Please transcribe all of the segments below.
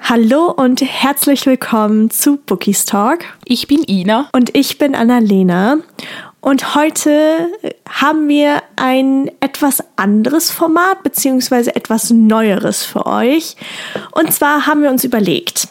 Hallo und herzlich willkommen zu Bookies Talk. Ich bin Ina. Und ich bin Annalena. Und heute haben wir ein etwas anderes Format beziehungsweise etwas Neueres für euch. Und zwar haben wir uns überlegt,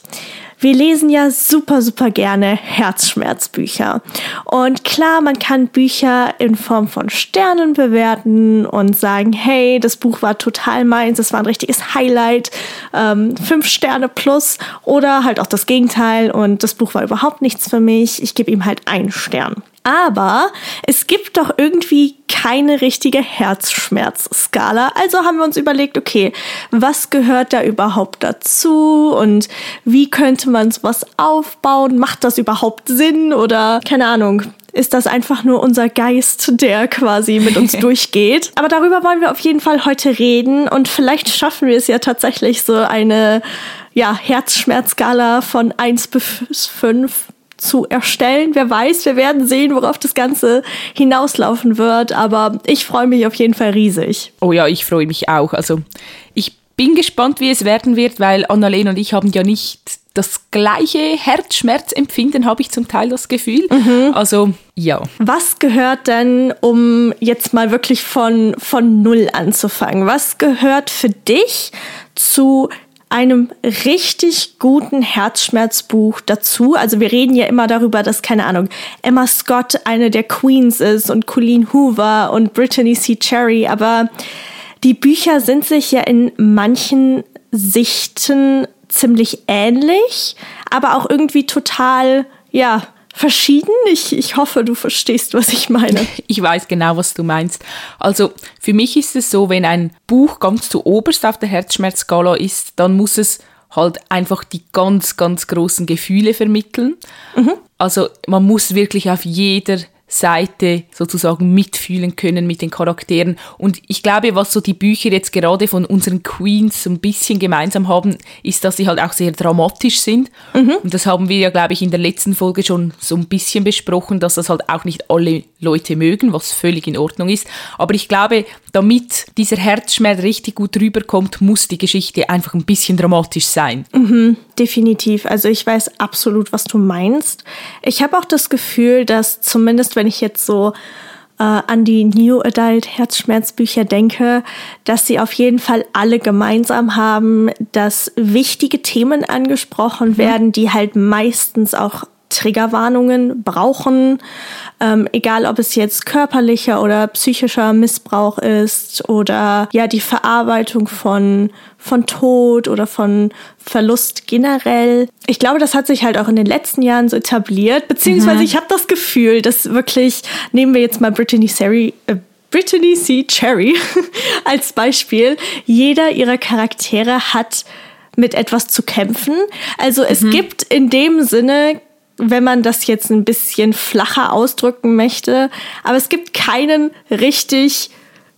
wir lesen ja super, super gerne Herzschmerzbücher. Und klar, man kann Bücher in Form von Sternen bewerten und sagen, hey, das Buch war total meins, es war ein richtiges Highlight, ähm, fünf Sterne plus. Oder halt auch das Gegenteil und das Buch war überhaupt nichts für mich, ich gebe ihm halt einen Stern. Aber es gibt doch irgendwie keine richtige Herzschmerzskala. Also haben wir uns überlegt, okay, was gehört da überhaupt dazu und wie könnte man sowas aufbauen? Macht das überhaupt Sinn oder keine Ahnung? Ist das einfach nur unser Geist, der quasi mit uns durchgeht? Aber darüber wollen wir auf jeden Fall heute reden und vielleicht schaffen wir es ja tatsächlich so eine ja, Herzschmerzskala von 1 bis 5 zu erstellen. Wer weiß, wir werden sehen, worauf das Ganze hinauslaufen wird. Aber ich freue mich auf jeden Fall riesig. Oh ja, ich freue mich auch. Also ich bin gespannt, wie es werden wird, weil Annalena und ich haben ja nicht das gleiche Herzschmerzempfinden, habe ich zum Teil das Gefühl. Mhm. Also ja. Was gehört denn, um jetzt mal wirklich von, von Null anzufangen, was gehört für dich zu einem richtig guten Herzschmerzbuch dazu. Also wir reden ja immer darüber, dass, keine Ahnung, Emma Scott eine der Queens ist und Colleen Hoover und Brittany C. Cherry, aber die Bücher sind sich ja in manchen Sichten ziemlich ähnlich, aber auch irgendwie total, ja, verschieden. Ich, ich hoffe, du verstehst, was ich meine. Ich weiß genau, was du meinst. Also für mich ist es so, wenn ein Buch ganz zu oberst auf der Herzschmerzskala ist, dann muss es halt einfach die ganz, ganz großen Gefühle vermitteln. Mhm. Also man muss wirklich auf jeder Seite sozusagen mitfühlen können mit den Charakteren. Und ich glaube, was so die Bücher jetzt gerade von unseren Queens so ein bisschen gemeinsam haben, ist, dass sie halt auch sehr dramatisch sind. Mhm. Und das haben wir ja, glaube ich, in der letzten Folge schon so ein bisschen besprochen, dass das halt auch nicht alle Leute mögen, was völlig in Ordnung ist. Aber ich glaube, damit dieser Herzschmerz richtig gut rüberkommt, muss die Geschichte einfach ein bisschen dramatisch sein. Mhm, definitiv. Also ich weiß absolut, was du meinst. Ich habe auch das Gefühl, dass zumindest wenn ich jetzt so äh, an die New Adult Herzschmerzbücher denke, dass sie auf jeden Fall alle gemeinsam haben, dass wichtige Themen angesprochen mhm. werden, die halt meistens auch Triggerwarnungen brauchen, ähm, egal ob es jetzt körperlicher oder psychischer Missbrauch ist oder ja die Verarbeitung von von Tod oder von Verlust generell. Ich glaube, das hat sich halt auch in den letzten Jahren so etabliert, beziehungsweise mhm. ich habe das Gefühl, dass wirklich nehmen wir jetzt mal Brittany Sari äh, Brittany C. Cherry als Beispiel. Jeder ihrer Charaktere hat mit etwas zu kämpfen. Also es mhm. gibt in dem Sinne wenn man das jetzt ein bisschen flacher ausdrücken möchte. Aber es gibt keinen richtig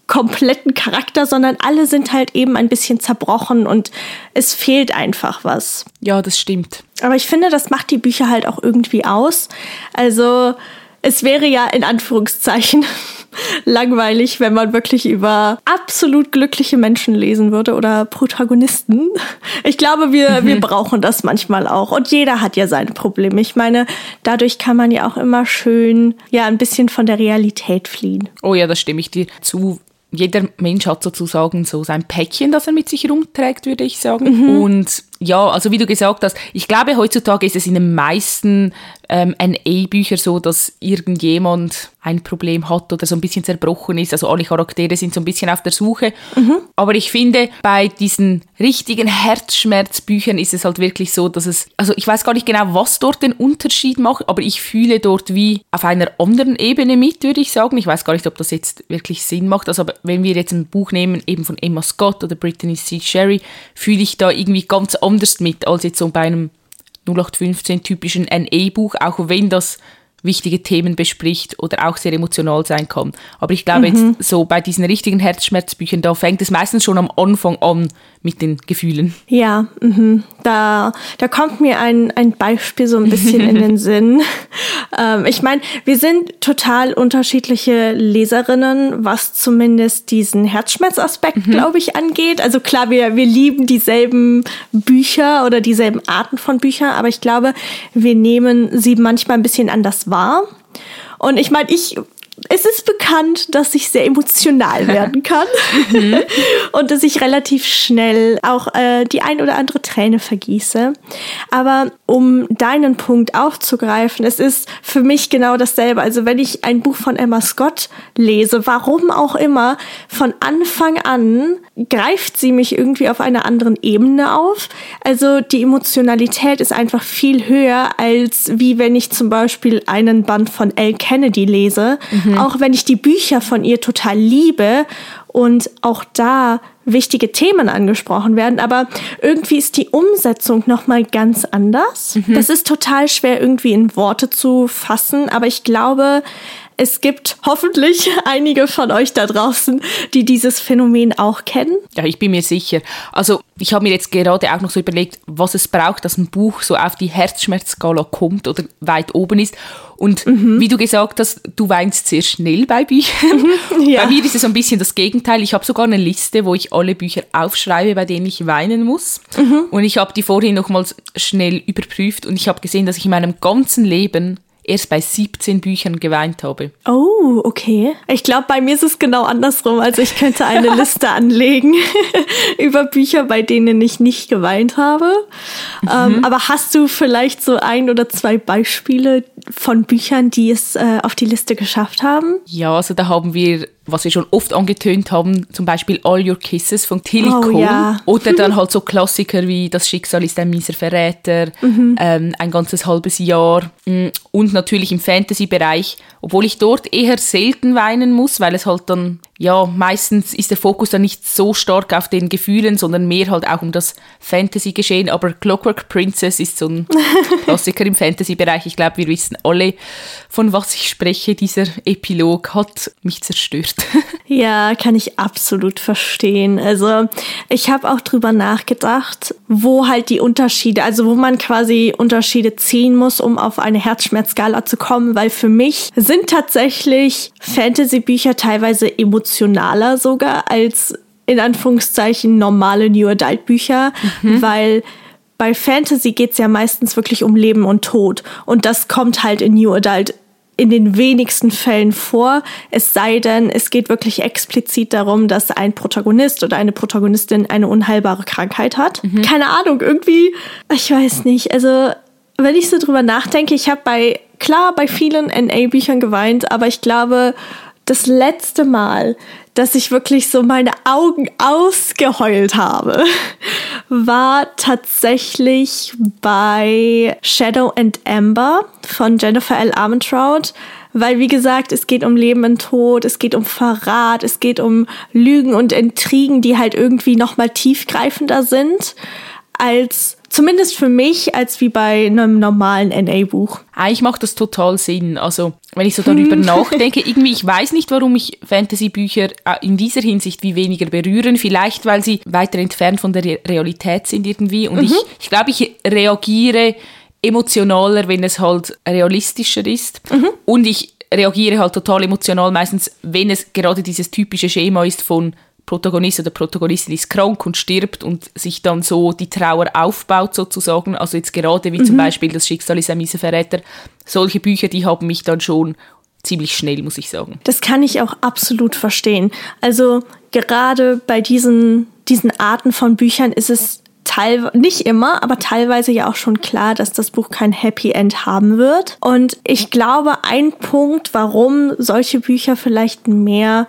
kompletten Charakter, sondern alle sind halt eben ein bisschen zerbrochen und es fehlt einfach was. Ja, das stimmt. Aber ich finde, das macht die Bücher halt auch irgendwie aus. Also es wäre ja in Anführungszeichen langweilig, wenn man wirklich über absolut glückliche Menschen lesen würde oder Protagonisten. Ich glaube, wir, wir brauchen das manchmal auch. Und jeder hat ja seine Probleme. Ich meine, dadurch kann man ja auch immer schön, ja, ein bisschen von der Realität fliehen. Oh ja, da stimme ich dir zu jeder Mensch hat sozusagen so sein Päckchen, das er mit sich rumträgt, würde ich sagen. Mhm. Und ja, also wie du gesagt hast, ich glaube, heutzutage ist es in den meisten ähm, NA-Büchern so, dass irgendjemand ein Problem hat oder so ein bisschen zerbrochen ist. Also alle Charaktere sind so ein bisschen auf der Suche. Mhm. Aber ich finde, bei diesen richtigen Herzschmerzbüchern ist es halt wirklich so, dass es, also ich weiß gar nicht genau, was dort den Unterschied macht, aber ich fühle dort wie auf einer anderen Ebene mit, würde ich sagen. Ich weiß gar nicht, ob das jetzt wirklich Sinn macht. Also wenn wir jetzt ein Buch nehmen, eben von Emma Scott oder Brittany C. Sherry, fühle ich da irgendwie ganz anders mit als jetzt so bei einem 0815 typischen NA-Buch, auch wenn das wichtige Themen bespricht oder auch sehr emotional sein kann. Aber ich glaube mhm. jetzt so bei diesen richtigen Herzschmerzbüchern, da fängt es meistens schon am Anfang an mit den Gefühlen. Ja, mh. da, da kommt mir ein, ein Beispiel so ein bisschen in den Sinn. Ähm, ich meine, wir sind total unterschiedliche Leserinnen, was zumindest diesen Herzschmerzaspekt, mhm. glaube ich, angeht. Also klar, wir, wir lieben dieselben Bücher oder dieselben Arten von Büchern, aber ich glaube, wir nehmen sie manchmal ein bisschen anders wahr. Und ich meine, ich es ist bekannt, dass ich sehr emotional werden kann mhm. und dass ich relativ schnell auch äh, die ein oder andere Träne vergieße. Aber um deinen Punkt aufzugreifen, es ist für mich genau dasselbe. Also wenn ich ein Buch von Emma Scott lese, warum auch immer, von Anfang an greift sie mich irgendwie auf einer anderen Ebene auf. Also die Emotionalität ist einfach viel höher, als wie wenn ich zum Beispiel einen Band von Elle Kennedy lese. Mhm. Auch wenn ich die Bücher von ihr total liebe und auch da wichtige Themen angesprochen werden, aber irgendwie ist die Umsetzung noch mal ganz anders. Mhm. Das ist total schwer irgendwie in Worte zu fassen, aber ich glaube, es gibt hoffentlich einige von euch da draußen, die dieses Phänomen auch kennen. Ja, ich bin mir sicher. Also ich habe mir jetzt gerade auch noch so überlegt, was es braucht, dass ein Buch so auf die Herzschmerzskala kommt oder weit oben ist. Und mhm. wie du gesagt hast, du weinst sehr schnell bei Büchern. Mhm, ja. Bei mir ist es so ein bisschen das Gegenteil. Ich habe sogar eine Liste, wo ich alle Bücher aufschreibe, bei denen ich weinen muss. Mhm. Und ich habe die vorhin nochmals schnell überprüft und ich habe gesehen, dass ich in meinem ganzen Leben erst bei 17 Büchern geweint habe. Oh, okay. Ich glaube, bei mir ist es genau andersrum. Also ich könnte eine Liste anlegen über Bücher, bei denen ich nicht geweint habe. Mhm. Ähm, aber hast du vielleicht so ein oder zwei Beispiele von Büchern, die es äh, auf die Liste geschafft haben? Ja, also da haben wir was wir schon oft angetönt haben, zum Beispiel All Your Kisses von Tilly oh, Cole. Ja. Oder dann halt so Klassiker wie Das Schicksal ist ein mieser Verräter, mhm. ähm, ein ganzes halbes Jahr. Mm, und natürlich im Fantasy-Bereich, obwohl ich dort eher selten weinen muss, weil es halt dann ja, meistens ist der Fokus dann nicht so stark auf den Gefühlen, sondern mehr halt auch um das Fantasy-Geschehen. Aber Clockwork Princess ist so ein Klassiker im Fantasy-Bereich. Ich glaube, wir wissen alle, von was ich spreche. Dieser Epilog hat mich zerstört. ja, kann ich absolut verstehen. Also ich habe auch drüber nachgedacht, wo halt die Unterschiede, also wo man quasi Unterschiede ziehen muss, um auf eine Herzschmerzskala zu kommen, weil für mich sind tatsächlich Fantasy-Bücher teilweise emotionaler sogar als in Anführungszeichen normale New Adult Bücher, mhm. weil bei Fantasy geht's ja meistens wirklich um Leben und Tod. Und das kommt halt in New Adult in den wenigsten Fällen vor, es sei denn, es geht wirklich explizit darum, dass ein Protagonist oder eine Protagonistin eine unheilbare Krankheit hat. Mhm. Keine Ahnung, irgendwie, ich weiß nicht. Also, wenn ich so drüber nachdenke, ich habe bei, klar, bei vielen NA-Büchern geweint, aber ich glaube, das letzte Mal, dass ich wirklich so meine Augen ausgeheult habe, war tatsächlich bei Shadow and Amber von Jennifer L. Armentrout. Weil, wie gesagt, es geht um Leben und Tod, es geht um Verrat, es geht um Lügen und Intrigen, die halt irgendwie nochmal tiefgreifender sind als zumindest für mich, als wie bei einem normalen NA-Buch. Eigentlich macht das total Sinn. Also, wenn ich so darüber nachdenke, irgendwie, ich weiß nicht, warum mich Fantasy-Bücher äh, in dieser Hinsicht wie weniger berühren. Vielleicht, weil sie weiter entfernt von der Realität sind irgendwie. Und mhm. ich, ich glaube, ich reagiere emotionaler, wenn es halt realistischer ist. Mhm. Und ich reagiere halt total emotional meistens, wenn es gerade dieses typische Schema ist von Protagonist oder Protagonistin ist krank und stirbt und sich dann so die Trauer aufbaut sozusagen. Also jetzt gerade wie mhm. zum Beispiel das Schicksal ist ein mieser Verräter. Solche Bücher, die haben mich dann schon ziemlich schnell, muss ich sagen. Das kann ich auch absolut verstehen. Also gerade bei diesen, diesen Arten von Büchern ist es teilweise, nicht immer, aber teilweise ja auch schon klar, dass das Buch kein Happy End haben wird. Und ich glaube, ein Punkt, warum solche Bücher vielleicht mehr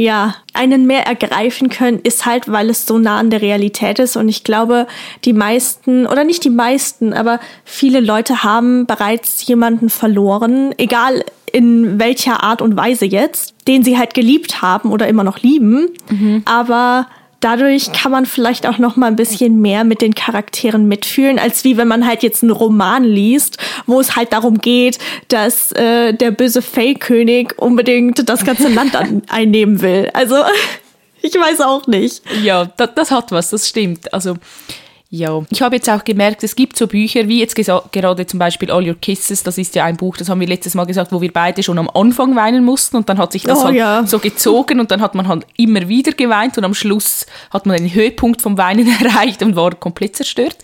ja, einen mehr ergreifen können, ist halt, weil es so nah an der Realität ist. Und ich glaube, die meisten, oder nicht die meisten, aber viele Leute haben bereits jemanden verloren, egal in welcher Art und Weise jetzt, den sie halt geliebt haben oder immer noch lieben. Mhm. Aber dadurch kann man vielleicht auch noch mal ein bisschen mehr mit den Charakteren mitfühlen, als wie wenn man halt jetzt einen Roman liest, wo es halt darum geht, dass äh, der böse Fake-König unbedingt das ganze Land an, einnehmen will. Also ich weiß auch nicht. Ja, das, das hat was, das stimmt. Also ja, ich habe jetzt auch gemerkt, es gibt so Bücher, wie jetzt gerade zum Beispiel All Your Kisses, das ist ja ein Buch, das haben wir letztes Mal gesagt, wo wir beide schon am Anfang weinen mussten und dann hat sich das oh, halt ja. so gezogen und dann hat man halt immer wieder geweint und am Schluss hat man den Höhepunkt vom Weinen erreicht und war komplett zerstört.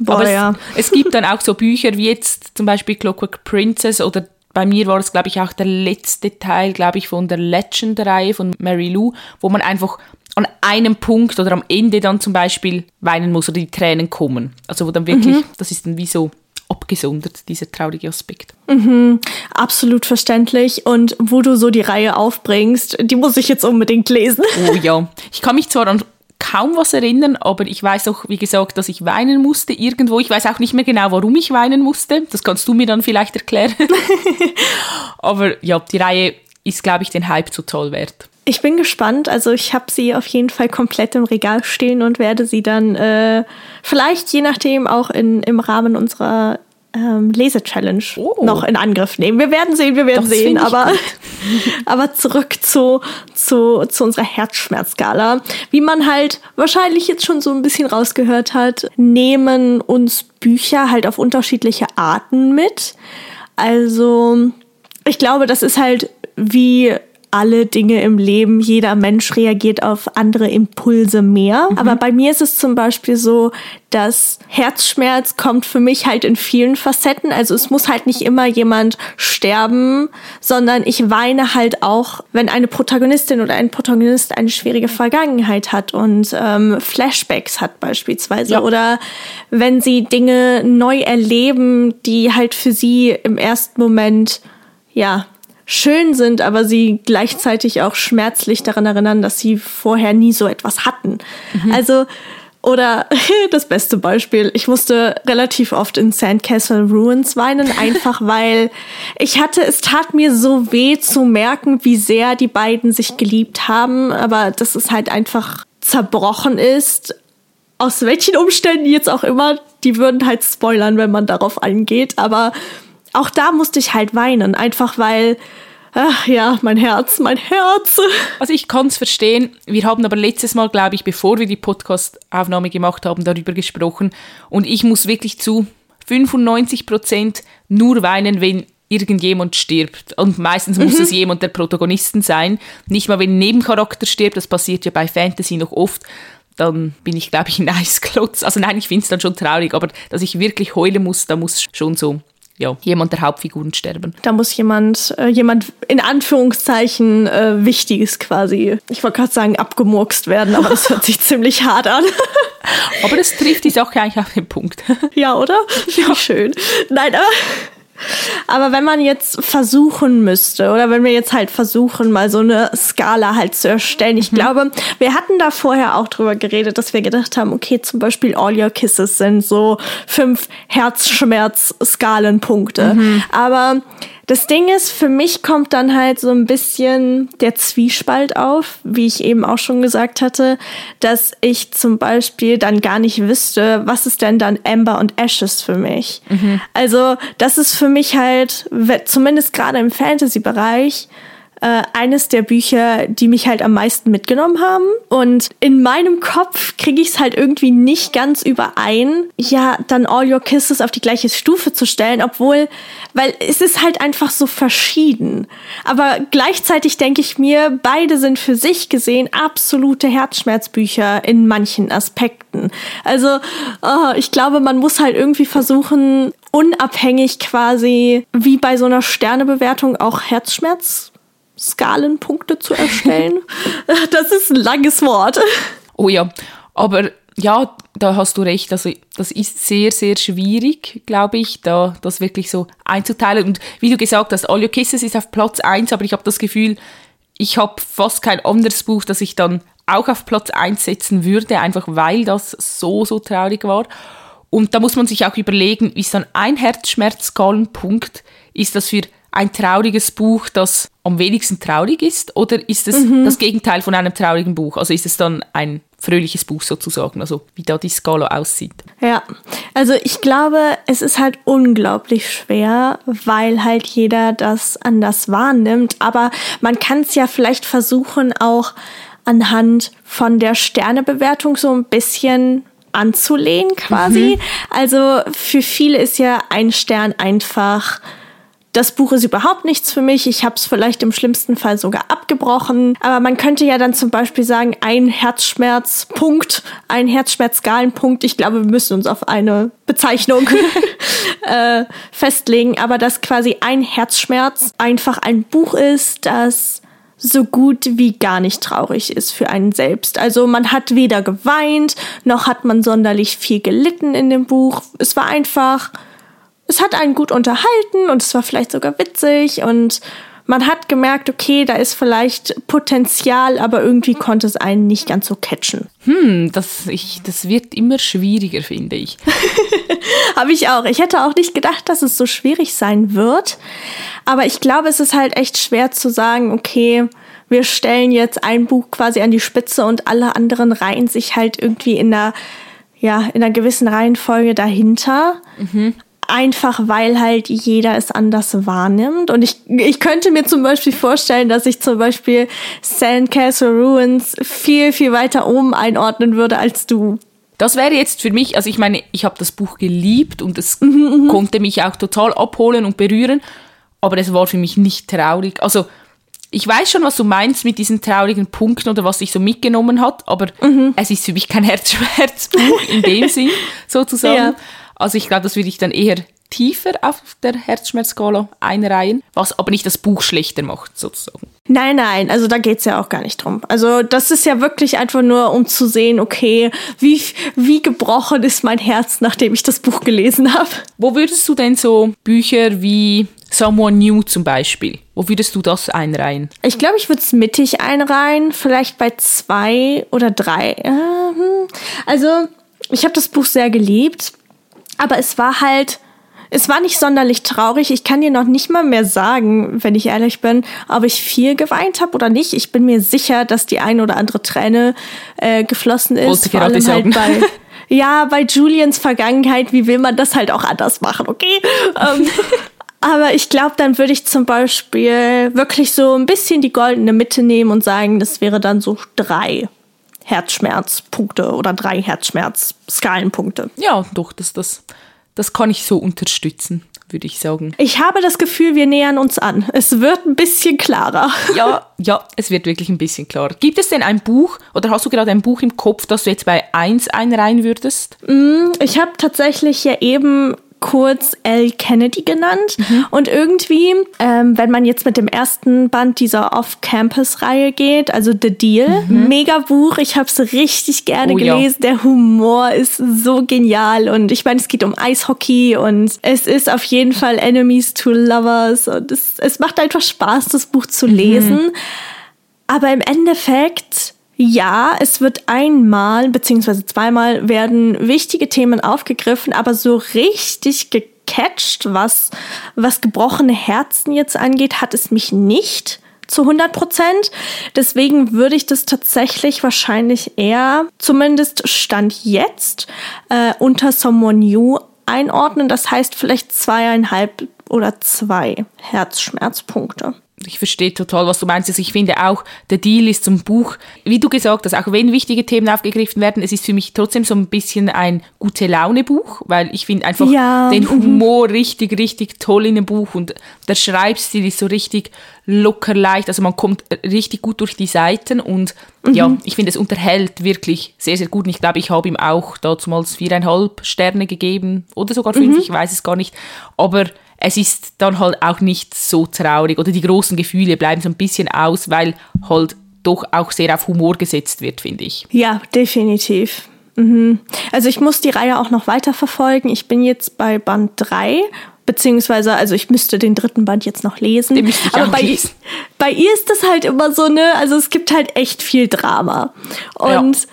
Boah, Aber ja. es, es gibt dann auch so Bücher wie jetzt zum Beispiel Clockwork Princess oder bei mir war es, glaube ich, auch der letzte Teil, glaube ich, von der Legend-Reihe von Mary Lou, wo man einfach an einem Punkt oder am Ende dann zum Beispiel weinen muss oder die Tränen kommen. Also wo dann wirklich, mhm. das ist dann wie so abgesondert, dieser traurige Aspekt. Mhm, absolut verständlich. Und wo du so die Reihe aufbringst, die muss ich jetzt unbedingt lesen. Oh ja. Ich kann mich zwar an kaum was erinnern, aber ich weiß auch, wie gesagt, dass ich weinen musste irgendwo. Ich weiß auch nicht mehr genau, warum ich weinen musste. Das kannst du mir dann vielleicht erklären. aber ja, die Reihe ist, glaube ich, den Hype total wert. Ich bin gespannt. Also ich habe sie auf jeden Fall komplett im Regal stehen und werde sie dann äh, vielleicht je nachdem auch in, im Rahmen unserer ähm, Lese-Challenge oh. noch in Angriff nehmen. Wir werden sehen, wir werden das sehen. Aber, aber zurück zu, zu, zu unserer Herzschmerzskala. Wie man halt wahrscheinlich jetzt schon so ein bisschen rausgehört hat, nehmen uns Bücher halt auf unterschiedliche Arten mit. Also ich glaube, das ist halt wie alle Dinge im Leben. Jeder Mensch reagiert auf andere Impulse mehr. Mhm. Aber bei mir ist es zum Beispiel so, dass Herzschmerz kommt für mich halt in vielen Facetten. Also es muss halt nicht immer jemand sterben, sondern ich weine halt auch, wenn eine Protagonistin oder ein Protagonist eine schwierige Vergangenheit hat und ähm, Flashbacks hat beispielsweise. Ja. Oder wenn sie Dinge neu erleben, die halt für sie im ersten Moment ja schön sind, aber sie gleichzeitig auch schmerzlich daran erinnern, dass sie vorher nie so etwas hatten. Mhm. Also, oder das beste Beispiel, ich musste relativ oft in Sandcastle Ruins weinen, einfach weil ich hatte, es tat mir so weh zu merken, wie sehr die beiden sich geliebt haben, aber dass es halt einfach zerbrochen ist. Aus welchen Umständen jetzt auch immer, die würden halt spoilern, wenn man darauf eingeht, aber auch da musste ich halt weinen, einfach weil, ach ja, mein Herz, mein Herz. Also ich kann es verstehen. Wir haben aber letztes Mal, glaube ich, bevor wir die Podcast-Aufnahme gemacht haben, darüber gesprochen. Und ich muss wirklich zu 95 Prozent nur weinen, wenn irgendjemand stirbt. Und meistens muss mhm. es jemand der Protagonisten sein. Nicht mal, wenn ein Nebencharakter stirbt, das passiert ja bei Fantasy noch oft. Dann bin ich, glaube ich, ein Eisklotz. Also nein, ich finde es dann schon traurig, aber dass ich wirklich heulen muss, da muss schon so ja, jemand der Hauptfiguren sterben. Da muss jemand, äh, jemand in Anführungszeichen äh, Wichtiges quasi, ich wollte gerade sagen, abgemurkst werden, aber das hört sich ziemlich hart an. aber das trifft die Sache eigentlich auf den Punkt. ja, oder? Ja. Schön. Nein, aber aber wenn man jetzt versuchen müsste, oder wenn wir jetzt halt versuchen, mal so eine Skala halt zu erstellen, ich mhm. glaube, wir hatten da vorher auch drüber geredet, dass wir gedacht haben, okay, zum Beispiel All Your Kisses sind so fünf Herzschmerz-Skalenpunkte. Mhm. Aber das Ding ist, für mich kommt dann halt so ein bisschen der Zwiespalt auf, wie ich eben auch schon gesagt hatte, dass ich zum Beispiel dann gar nicht wüsste, was ist denn dann Amber und Ashes für mich. Mhm. Also das ist für mich halt, zumindest gerade im Fantasy-Bereich, äh, eines der Bücher, die mich halt am meisten mitgenommen haben. Und in meinem Kopf kriege ich es halt irgendwie nicht ganz überein, ja, dann All Your Kisses auf die gleiche Stufe zu stellen, obwohl, weil es ist halt einfach so verschieden. Aber gleichzeitig denke ich mir, beide sind für sich gesehen absolute Herzschmerzbücher in manchen Aspekten. Also, oh, ich glaube, man muss halt irgendwie versuchen, unabhängig quasi wie bei so einer Sternebewertung auch Herzschmerz Skalenpunkte zu erstellen. das ist ein langes Wort. Oh ja, aber ja, da hast du recht. Also das ist sehr, sehr schwierig, glaube ich, da das wirklich so einzuteilen. Und wie du gesagt hast, All Your Kisses ist auf Platz 1, aber ich habe das Gefühl, ich habe fast kein anderes Buch, das ich dann auch auf Platz 1 setzen würde, einfach weil das so, so traurig war. Und da muss man sich auch überlegen, ist dann ein Herzschmerzskalenpunkt, ist das für ein trauriges Buch, das am wenigsten traurig ist? Oder ist es mhm. das Gegenteil von einem traurigen Buch? Also ist es dann ein fröhliches Buch sozusagen, also wie da die Skala aussieht? Ja, also ich glaube, es ist halt unglaublich schwer, weil halt jeder das anders wahrnimmt. Aber man kann es ja vielleicht versuchen, auch anhand von der Sternebewertung so ein bisschen anzulehnen quasi. Mhm. Also für viele ist ja ein Stern einfach das Buch ist überhaupt nichts für mich, ich habe es vielleicht im schlimmsten Fall sogar abgebrochen. Aber man könnte ja dann zum Beispiel sagen, ein Herzschmerzpunkt, ein Herzschmerzskalenpunkt. Ich glaube, wir müssen uns auf eine Bezeichnung äh, festlegen, aber dass quasi ein Herzschmerz einfach ein Buch ist, das so gut wie gar nicht traurig ist für einen selbst. Also man hat weder geweint, noch hat man sonderlich viel gelitten in dem Buch. Es war einfach, es hat einen gut unterhalten und es war vielleicht sogar witzig und man hat gemerkt, okay, da ist vielleicht Potenzial, aber irgendwie konnte es einen nicht ganz so catchen. Hm, das, ich, das wird immer schwieriger, finde ich. Habe ich auch. Ich hätte auch nicht gedacht, dass es so schwierig sein wird. Aber ich glaube, es ist halt echt schwer zu sagen, okay, wir stellen jetzt ein Buch quasi an die Spitze und alle anderen reihen sich halt irgendwie in einer, ja, in einer gewissen Reihenfolge dahinter. Mhm. Einfach weil halt jeder es anders wahrnimmt. Und ich, ich könnte mir zum Beispiel vorstellen, dass ich zum Beispiel Sandcastle Ruins viel, viel weiter oben einordnen würde als du. Das wäre jetzt für mich, also ich meine, ich habe das Buch geliebt und es mhm, mhm, konnte mich auch total abholen und berühren, aber es war für mich nicht traurig. Also ich weiß schon, was du meinst mit diesen traurigen Punkten oder was sich so mitgenommen hat, aber mhm. es ist für mich kein Herzschmerzbuch in dem Sinn, sozusagen. Ja. Also ich glaube, das würde ich dann eher tiefer auf der Herzschmerzskala einreihen, was aber nicht das Buch schlechter macht, sozusagen. Nein, nein, also da geht's ja auch gar nicht drum. Also das ist ja wirklich einfach nur, um zu sehen, okay, wie, wie gebrochen ist mein Herz, nachdem ich das Buch gelesen habe. Wo würdest du denn so Bücher wie Someone New zum Beispiel. Wo würdest du das einreihen? Ich glaube, ich würde es mittig einreihen, vielleicht bei zwei oder drei. Ähm, also, ich habe das Buch sehr geliebt, aber es war halt, es war nicht sonderlich traurig. Ich kann dir noch nicht mal mehr sagen, wenn ich ehrlich bin, ob ich viel geweint habe oder nicht. Ich bin mir sicher, dass die eine oder andere Träne äh, geflossen ist. Vor allem halt bei ja, bei Julians Vergangenheit, wie will man das halt auch anders machen, okay? ähm, aber ich glaube, dann würde ich zum Beispiel wirklich so ein bisschen die goldene Mitte nehmen und sagen, das wäre dann so drei Herzschmerzpunkte oder drei Herzschmerzskalenpunkte. Ja, doch, das, das, das kann ich so unterstützen, würde ich sagen. Ich habe das Gefühl, wir nähern uns an. Es wird ein bisschen klarer. Ja, ja, es wird wirklich ein bisschen klarer. Gibt es denn ein Buch oder hast du gerade ein Buch im Kopf, das du jetzt bei 1 einreihen würdest? Mm, ich habe tatsächlich ja eben kurz L. Kennedy genannt. Mhm. Und irgendwie, ähm, wenn man jetzt mit dem ersten Band dieser Off-Campus-Reihe geht, also The Deal, mhm. mega Buch. Ich habe es richtig gerne oh, gelesen. Ja. Der Humor ist so genial. Und ich meine, es geht um Eishockey und es ist auf jeden Fall Enemies to Lovers. Und es, es macht einfach Spaß, das Buch zu mhm. lesen. Mhm. Aber im Endeffekt ja, es wird einmal beziehungsweise zweimal werden wichtige Themen aufgegriffen, aber so richtig gecatcht, was, was gebrochene Herzen jetzt angeht, hat es mich nicht zu 100 Prozent. Deswegen würde ich das tatsächlich wahrscheinlich eher, zumindest Stand jetzt, äh, unter Someone New einordnen. Das heißt vielleicht zweieinhalb oder zwei Herzschmerzpunkte ich verstehe total, was du meinst. Also ich finde auch, der Deal ist zum Buch, wie du gesagt hast, auch wenn wichtige Themen aufgegriffen werden, es ist für mich trotzdem so ein bisschen ein gute Laune Buch, weil ich finde einfach ja. den. Humor richtig, richtig toll in dem Buch und der Schreibstil ist so richtig locker leicht, also man kommt richtig gut durch die Seiten und mhm. ja, ich finde es unterhält wirklich sehr, sehr gut und ich glaube, ich habe ihm auch damals viereinhalb Sterne gegeben oder sogar fünf, mhm. ich weiß es gar nicht, aber es ist dann halt auch nicht so traurig oder die großen Gefühle bleiben so ein bisschen aus, weil halt doch auch sehr auf Humor gesetzt wird, finde ich. Ja, definitiv. Mhm. Also ich muss die Reihe auch noch weiter verfolgen. Ich bin jetzt bei Band 3 beziehungsweise, also ich müsste den dritten Band jetzt noch lesen. Den ich Aber bei, lesen. bei ihr ist das halt immer so, ne, also es gibt halt echt viel Drama. Und ja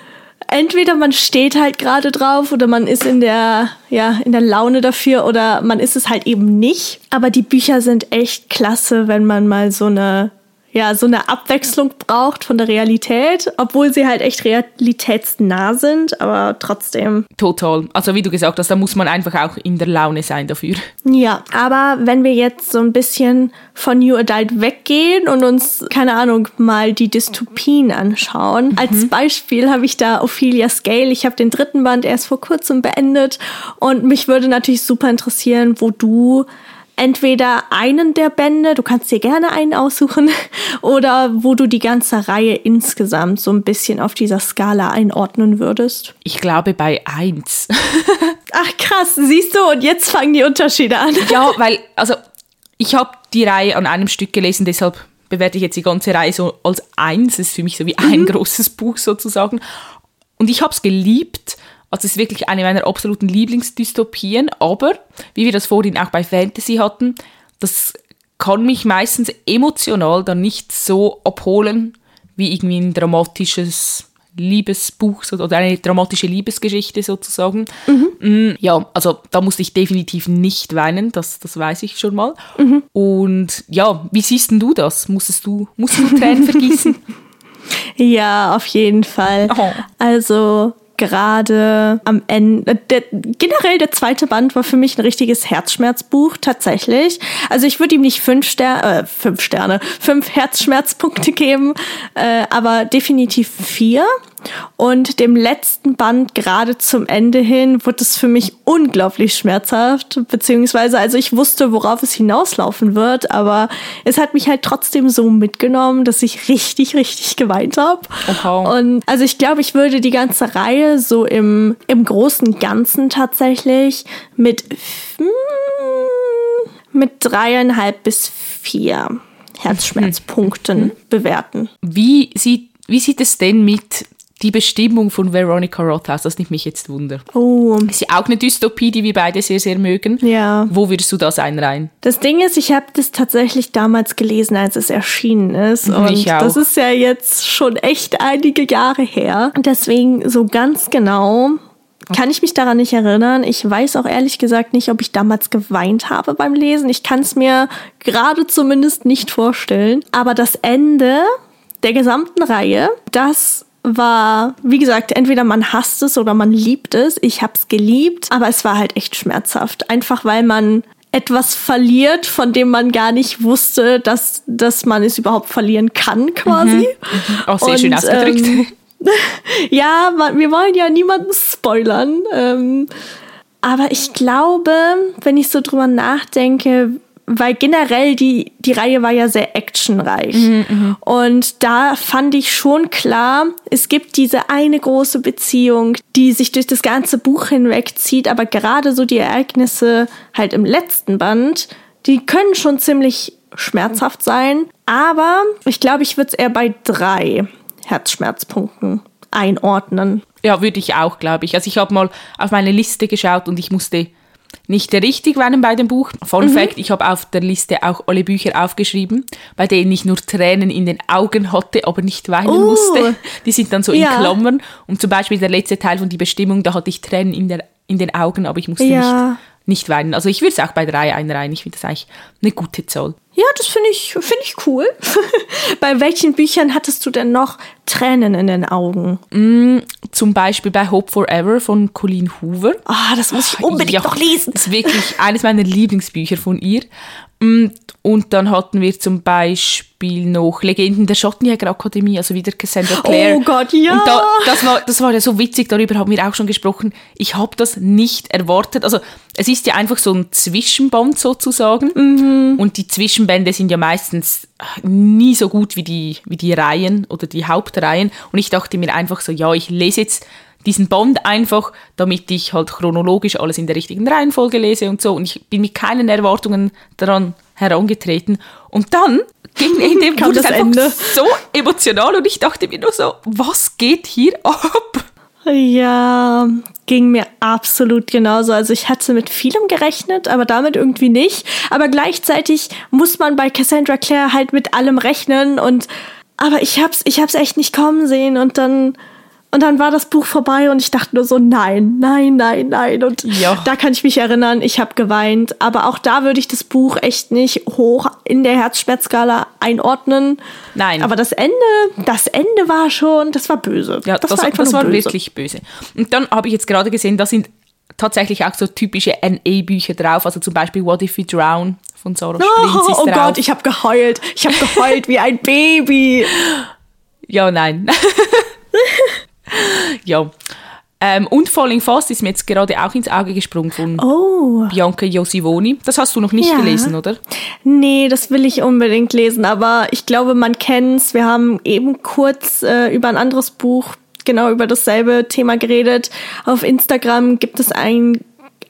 entweder man steht halt gerade drauf oder man ist in der, ja, in der Laune dafür oder man ist es halt eben nicht. Aber die Bücher sind echt klasse, wenn man mal so eine ja, so eine Abwechslung braucht von der Realität, obwohl sie halt echt realitätsnah sind, aber trotzdem. Total. Also wie du gesagt hast, da muss man einfach auch in der Laune sein dafür. Ja, aber wenn wir jetzt so ein bisschen von New Adult weggehen und uns, keine Ahnung, mal die Dystopien anschauen. Mhm. Als Beispiel habe ich da Ophelia Scale. Ich habe den dritten Band erst vor kurzem beendet und mich würde natürlich super interessieren, wo du entweder einen der Bände, du kannst dir gerne einen aussuchen, oder wo du die ganze Reihe insgesamt so ein bisschen auf dieser Skala einordnen würdest. Ich glaube bei eins. Ach krass, siehst du, und jetzt fangen die Unterschiede an. Ja, weil, also ich habe die Reihe an einem Stück gelesen, deshalb bewerte ich jetzt die ganze Reihe so als eins. Das ist für mich so wie ein mhm. großes Buch sozusagen. Und ich habe es geliebt also es ist wirklich eine meiner absoluten Lieblingsdystopien, aber wie wir das vorhin auch bei Fantasy hatten, das kann mich meistens emotional dann nicht so abholen wie irgendwie ein dramatisches Liebesbuch oder eine dramatische Liebesgeschichte sozusagen. Mhm. Ja, also da musste ich definitiv nicht weinen, das, das weiß ich schon mal. Mhm. Und ja, wie siehst denn du das? Musstest du, musstest du Tränen vergießen? Ja, auf jeden Fall. Oh. Also gerade am Ende. Der, generell der zweite Band war für mich ein richtiges Herzschmerzbuch, tatsächlich. Also ich würde ihm nicht fünf Sterne, äh, fünf Sterne, fünf Herzschmerzpunkte geben, äh, aber definitiv vier. Und dem letzten Band gerade zum Ende hin wurde es für mich unglaublich schmerzhaft, beziehungsweise also ich wusste, worauf es hinauslaufen wird, aber es hat mich halt trotzdem so mitgenommen, dass ich richtig, richtig geweint habe. Okay. Und also ich glaube, ich würde die ganze Reihe so im, im großen Ganzen tatsächlich mit, mit dreieinhalb bis vier Herzschmerzpunkten mhm. bewerten. Wie sieht, wie sieht es denn mit die Bestimmung von Veronica Roth aus, das nimmt mich jetzt Wunder. Oh. Ist ja auch eine Dystopie, die wir beide sehr, sehr mögen. Ja. Wo würdest du das einreihen? Das Ding ist, ich habe das tatsächlich damals gelesen, als es erschienen ist. Und ich auch. das ist ja jetzt schon echt einige Jahre her. Deswegen so ganz genau kann ich mich daran nicht erinnern. Ich weiß auch ehrlich gesagt nicht, ob ich damals geweint habe beim Lesen. Ich kann es mir gerade zumindest nicht vorstellen. Aber das Ende der gesamten Reihe, das war, wie gesagt, entweder man hasst es oder man liebt es. Ich habe es geliebt, aber es war halt echt schmerzhaft. Einfach weil man etwas verliert, von dem man gar nicht wusste, dass, dass man es überhaupt verlieren kann, quasi. Mhm. mhm. Auch sehr Und, schön ausgedrückt. Ähm, ja, wir wollen ja niemanden spoilern. Ähm, aber ich glaube, wenn ich so drüber nachdenke, weil generell die, die Reihe war ja sehr actionreich. Mhm, mhm, und da fand ich schon klar, es gibt diese eine große Beziehung, die sich durch das ganze Buch hinweg zieht, aber gerade so die Ereignisse halt im letzten Band, die können schon ziemlich schmerzhaft sein. Aber ich glaube, ich würde es eher bei drei Herzschmerzpunkten einordnen. Ja, würde ich auch, glaube ich. Also ich habe mal auf meine Liste geschaut und ich musste nicht richtig weinen bei dem Buch. Fun mhm. Fact, ich habe auf der Liste auch alle Bücher aufgeschrieben, bei denen ich nur Tränen in den Augen hatte, aber nicht weinen uh. musste. Die sind dann so ja. in Klammern. Und zum Beispiel der letzte Teil von Die Bestimmung, da hatte ich Tränen in, der, in den Augen, aber ich musste ja. nicht nicht weinen. Also ich würde es auch bei drei einreihen. Ich finde das eigentlich eine gute Zahl. Ja, das finde ich, find ich cool. bei welchen Büchern hattest du denn noch Tränen in den Augen? Mm, zum Beispiel bei Hope Forever von Colleen Hoover. Ah, oh, das muss ich unbedingt ja, noch lesen. Das ist wirklich eines meiner Lieblingsbücher von ihr. Mm, und dann hatten wir zum Beispiel noch Legenden der Schottenjägerakademie, also wieder Cassandra Clare. Oh Gott, ja! Und da, das, war, das war ja so witzig, darüber haben wir auch schon gesprochen. Ich habe das nicht erwartet. Also es ist ja einfach so ein Zwischenband sozusagen. Mhm. Und die Zwischenbände sind ja meistens nie so gut wie die, wie die Reihen oder die Hauptreihen. Und ich dachte mir einfach so, ja, ich lese jetzt diesen Bond einfach, damit ich halt chronologisch alles in der richtigen Reihenfolge lese und so. Und ich bin mit keinen Erwartungen daran herangetreten. Und dann gegen Ende wurde es einfach Ende. so emotional und ich dachte mir nur so, was geht hier ab? Ja, ging mir absolut genauso. Also ich hatte mit vielem gerechnet, aber damit irgendwie nicht. Aber gleichzeitig muss man bei Cassandra Clare halt mit allem rechnen und aber ich hab's, ich hab's echt nicht kommen sehen und dann Und dann war das Buch vorbei und ich dachte nur so, nein, nein, nein, nein. Und ja. da kann ich mich erinnern, ich habe geweint. Aber auch da würde ich das Buch echt nicht hoch in der Herzschmerzskala einordnen. Nein. Aber das Ende, das Ende war schon, das war böse. Ja, das, das war, einfach das war böse. wirklich böse. Und dann habe ich jetzt gerade gesehen, da sind tatsächlich auch so typische NA-Bücher drauf. Also zum Beispiel What If We Drown von Sarah oh, Springs Oh drauf. Gott, ich habe geheult. Ich habe geheult wie ein Baby. Ja, nein. ja. Ähm, und Falling Fast ist mir jetzt gerade auch ins Auge gesprungen von oh. Bianca Josivoni. Das hast du noch nicht ja. gelesen, oder? Nee, das will ich unbedingt lesen, aber ich glaube, man kennt's. Wir haben eben kurz äh, über ein anderes Buch genau über dasselbe Thema geredet. Auf Instagram gibt es ein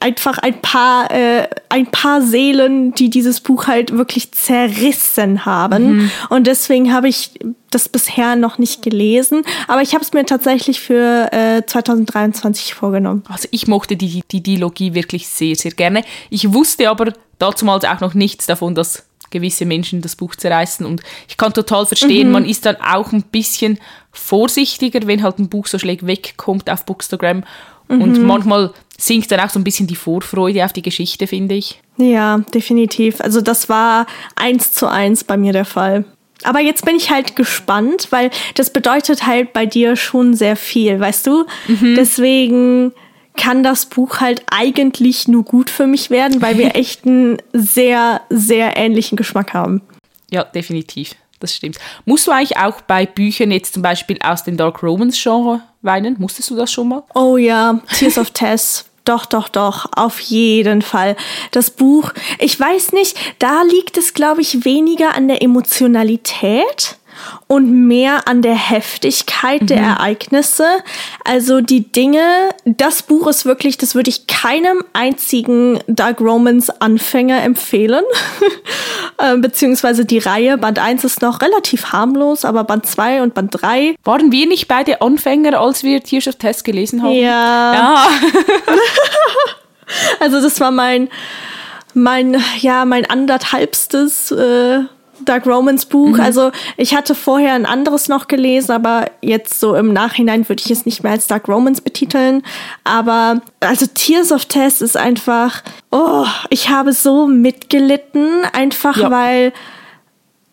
einfach ein paar, äh, ein paar Seelen, die dieses Buch halt wirklich zerrissen haben. Mhm. Und deswegen habe ich das bisher noch nicht gelesen. Aber ich habe es mir tatsächlich für äh, 2023 vorgenommen. Also ich mochte die, die Dialogie wirklich sehr, sehr gerne. Ich wusste aber damals auch noch nichts davon, dass gewisse Menschen das Buch zerreißen. Und ich kann total verstehen, mhm. man ist dann auch ein bisschen vorsichtiger, wenn halt ein Buch so schlägt wegkommt auf Bookstagram. Mhm. Und manchmal sinkt dann auch so ein bisschen die Vorfreude auf die Geschichte, finde ich. Ja, definitiv. Also das war eins zu eins bei mir der Fall. Aber jetzt bin ich halt gespannt, weil das bedeutet halt bei dir schon sehr viel, weißt du? Mhm. Deswegen kann das Buch halt eigentlich nur gut für mich werden, weil wir echt einen sehr, sehr ähnlichen Geschmack haben. Ja, definitiv. Das stimmt. Musst du eigentlich auch bei Büchern jetzt zum Beispiel aus dem Dark Romance Genre weinen? Musstest du das schon mal? Oh ja, Tears of Tess. Doch, doch, doch, auf jeden Fall. Das Buch, ich weiß nicht, da liegt es, glaube ich, weniger an der Emotionalität, und mehr an der Heftigkeit mhm. der Ereignisse. Also die Dinge, das Buch ist wirklich, das würde ich keinem einzigen Dark Romans Anfänger empfehlen. äh, beziehungsweise die Reihe. Band 1 ist noch relativ harmlos, aber Band 2 und Band 3. Waren wir nicht beide Anfänger, als wir Tears of Test gelesen haben? Ja. ja. also das war mein, mein, ja, mein anderthalbstes äh, Dark Romans Buch. Mhm. Also ich hatte vorher ein anderes noch gelesen, aber jetzt so im Nachhinein würde ich es nicht mehr als Dark Romans betiteln. Aber also Tears of Test ist einfach, oh, ich habe so mitgelitten, einfach ja. weil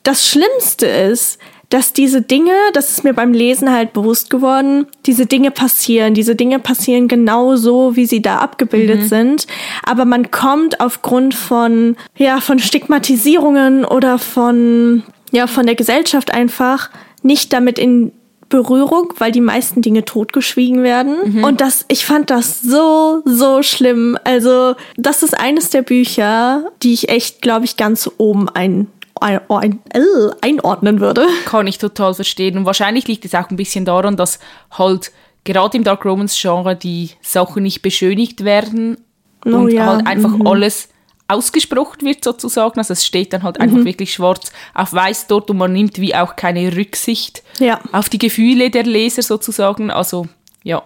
das Schlimmste ist, dass diese Dinge, das ist mir beim Lesen halt bewusst geworden, diese Dinge passieren. Diese Dinge passieren genau so, wie sie da abgebildet mhm. sind. Aber man kommt aufgrund von, ja, von Stigmatisierungen oder von, ja, von der Gesellschaft einfach nicht damit in Berührung, weil die meisten Dinge totgeschwiegen werden. Mhm. Und das, ich fand das so, so schlimm. Also, das ist eines der Bücher, die ich echt, glaube ich, ganz oben ein ein, ein, äh, einordnen würde. Kann ich total verstehen. Und wahrscheinlich liegt es auch ein bisschen daran, dass halt gerade im Dark Romance Genre die Sachen nicht beschönigt werden oh, und ja. halt einfach mhm. alles ausgesprochen wird sozusagen. Also es steht dann halt einfach mhm. wirklich schwarz auf weiß dort und man nimmt wie auch keine Rücksicht ja. auf die Gefühle der Leser sozusagen. Also ja,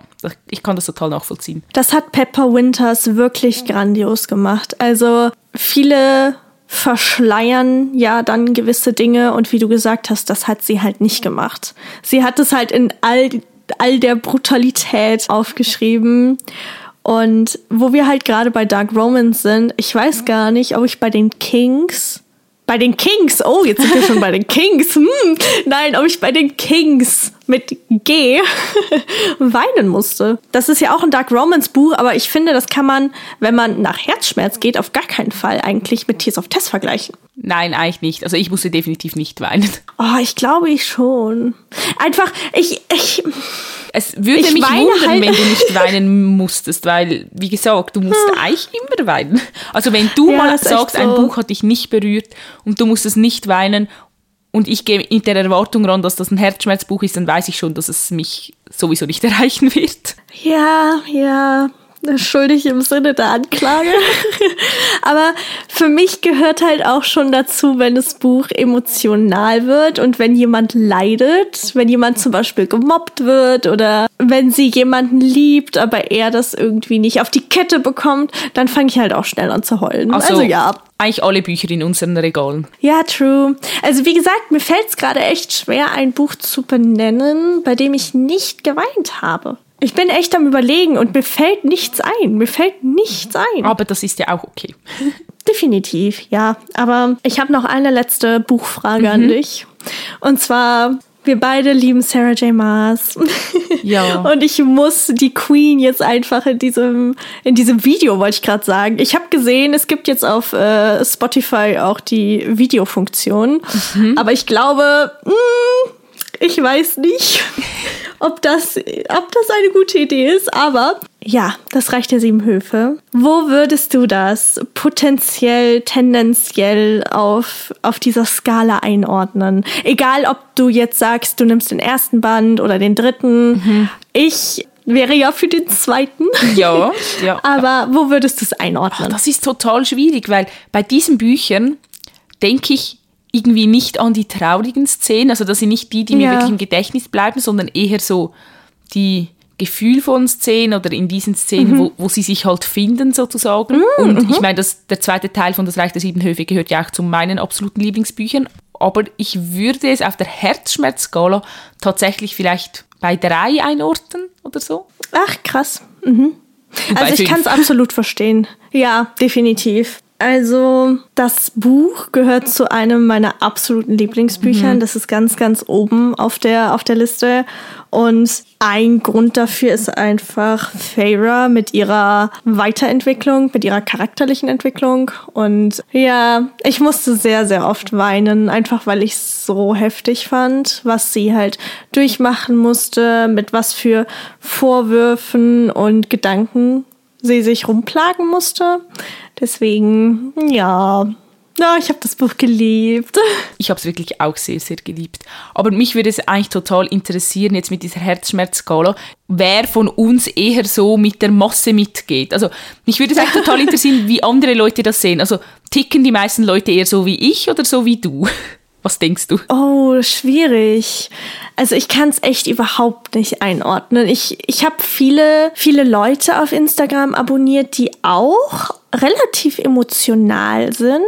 ich kann das total nachvollziehen. Das hat Pepper Winters wirklich grandios gemacht. Also viele verschleiern ja dann gewisse Dinge und wie du gesagt hast, das hat sie halt nicht gemacht. Sie hat es halt in all, all der Brutalität aufgeschrieben. Und wo wir halt gerade bei Dark Romans sind, ich weiß gar nicht, ob ich bei den Kings bei den Kings, oh, jetzt sind wir schon bei den Kings. Hm, nein, ob ich bei den Kings mit G weinen musste. Das ist ja auch ein Dark Romance Buch, aber ich finde, das kann man, wenn man nach Herzschmerz geht, auf gar keinen Fall eigentlich mit Tears of Test vergleichen. Nein, eigentlich nicht. Also ich musste definitiv nicht weinen. Oh, ich glaube ich schon. Einfach, ich, ich, es würde ich mich wundern, halt wenn du nicht weinen musstest, weil, wie gesagt, du musst hm. eigentlich immer weinen. Also wenn du ja, mal sagst, so. ein Buch hat dich nicht berührt und du musst es nicht weinen und ich gehe in der Erwartung ran, dass das ein Herzschmerzbuch ist, dann weiß ich schon, dass es mich sowieso nicht erreichen wird. Ja, ja, schuldig im Sinne der Anklage. Aber für mich gehört halt auch schon dazu, wenn das Buch emotional wird und wenn jemand leidet, wenn jemand zum Beispiel gemobbt wird oder wenn sie jemanden liebt, aber er das irgendwie nicht auf die Kette bekommt, dann fange ich halt auch schnell an zu heulen. Also, also ja. Eigentlich alle Bücher in unseren Regalen. Ja, true. Also wie gesagt, mir fällt es gerade echt schwer, ein Buch zu benennen, bei dem ich nicht geweint habe. Ich bin echt am Überlegen und mir fällt nichts ein. Mir fällt nichts ein. Aber das ist ja auch okay. Definitiv, ja. Aber ich habe noch eine letzte Buchfrage mhm. an dich. Und zwar, wir beide lieben Sarah J. Maas. Ja. Und ich muss die Queen jetzt einfach in diesem, in diesem Video, wollte ich gerade sagen. Ich habe gesehen, es gibt jetzt auf äh, Spotify auch die Videofunktion. Mhm. Aber ich glaube, mh, mm, ich weiß nicht, ob das, ob das eine gute Idee ist, aber ja, das reicht der sieben Höfe. Wo würdest du das potenziell, tendenziell auf, auf dieser Skala einordnen? Egal, ob du jetzt sagst, du nimmst den ersten Band oder den dritten. Mhm. Ich wäre ja für den zweiten. Ja, ja. Aber wo würdest du es einordnen? Ach, das ist total schwierig, weil bei diesen Büchern denke ich irgendwie nicht an die traurigen Szenen, also das sind nicht die, die mir wirklich im Gedächtnis bleiben, sondern eher so die gefühlvollen Szenen oder in diesen Szenen, mhm. wo, wo sie sich halt finden sozusagen. Mhm. Und ich mhm. meine, das, der zweite Teil von Das Reich der Sieben Höfe gehört ja auch zu meinen absoluten Lieblingsbüchern. Aber ich würde es auf der Herzschmerzskala tatsächlich vielleicht bei drei einordnen oder so. Ach, krass. Mhm. Also ich kann es absolut verstehen. Ja, definitiv. Also das Buch gehört zu einem meiner absoluten Lieblingsbüchern. Mhm. Das ist ganz, ganz oben auf der, auf der Liste. Und ein Grund dafür ist einfach Feyre mit ihrer Weiterentwicklung, mit ihrer charakterlichen Entwicklung. Und ja, ich musste sehr, sehr oft weinen, einfach weil ich es so heftig fand, was sie halt durchmachen musste, mit was für Vorwürfen und Gedanken sie sich rumplagen musste. Deswegen, ja, ja, ich habe das Buch geliebt. Ich habe es wirklich auch sehr, sehr geliebt. Aber mich würde es eigentlich total interessieren, jetzt mit dieser Herzschmerzskala, wer von uns eher so mit der Masse mitgeht. Also mich würde es eigentlich total interessieren, wie andere Leute das sehen. Also ticken die meisten Leute eher so wie ich oder so wie du? Was denkst du? Oh, schwierig. Also ich kann es echt überhaupt nicht einordnen. Ich, ich habe viele, viele Leute auf Instagram abonniert, die auch relativ emotional sind,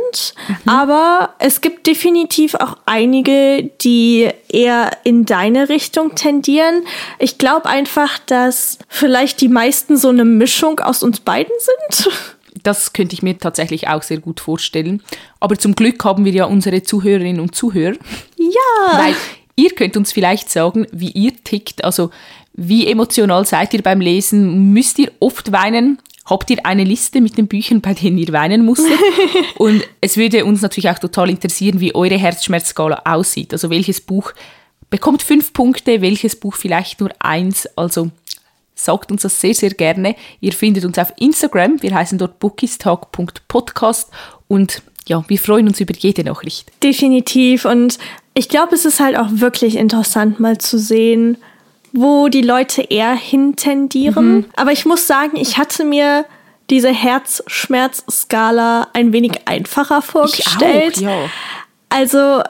mhm. aber es gibt definitiv auch einige, die eher in deine Richtung tendieren. Ich glaube einfach, dass vielleicht die meisten so eine Mischung aus uns beiden sind. Das könnte ich mir tatsächlich auch sehr gut vorstellen. Aber zum Glück haben wir ja unsere Zuhörerinnen und Zuhörer. Ja. Weil ihr könnt uns vielleicht sagen, wie ihr tickt. Also wie emotional seid ihr beim Lesen? Müsst ihr oft weinen? Habt ihr eine Liste mit den Büchern, bei denen ihr weinen musstet? Und es würde uns natürlich auch total interessieren, wie eure Herzschmerzskala aussieht. Also welches Buch bekommt fünf Punkte, welches Buch vielleicht nur eins. Also sagt uns das sehr, sehr gerne. Ihr findet uns auf Instagram. Wir heißen dort bookistalk.podcast und ja, wir freuen uns über jede Nachricht. Definitiv. Und ich glaube, es ist halt auch wirklich interessant, mal zu sehen, wo die Leute eher hintendieren. Mhm. Aber ich muss sagen, ich hatte mir diese Herzschmerzskala ein wenig einfacher vorgestellt. Ich auch, ja. Also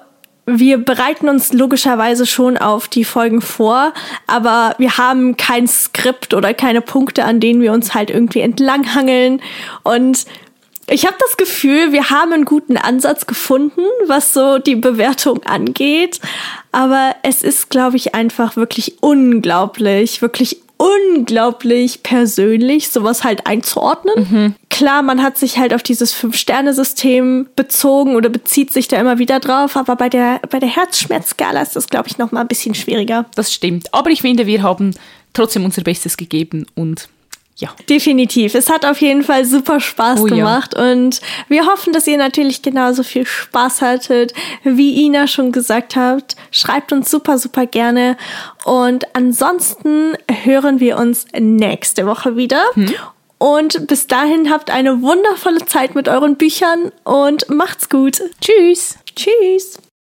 wir bereiten uns logischerweise schon auf die Folgen vor, aber wir haben kein Skript oder keine Punkte, an denen wir uns halt irgendwie entlanghangeln. Und ich habe das Gefühl, wir haben einen guten Ansatz gefunden, was so die Bewertung angeht. Aber es ist, glaube ich, einfach wirklich unglaublich, wirklich unglaublich persönlich, sowas halt einzuordnen. Mhm. Klar, man hat sich halt auf dieses Fünf-Sterne-System bezogen oder bezieht sich da immer wieder drauf, aber bei der, bei der Herzschmerzskala ist das, glaube ich, noch mal ein bisschen schwieriger. Das stimmt. Aber ich finde, wir haben trotzdem unser Bestes gegeben und ja. Definitiv. Es hat auf jeden Fall super Spaß oh, gemacht ja. und wir hoffen, dass ihr natürlich genauso viel Spaß hattet, wie Ina schon gesagt hat. Schreibt uns super, super gerne und ansonsten hören wir uns nächste Woche wieder. Hm. Und bis dahin habt eine wundervolle Zeit mit euren Büchern und macht's gut. Tschüss. Tschüss.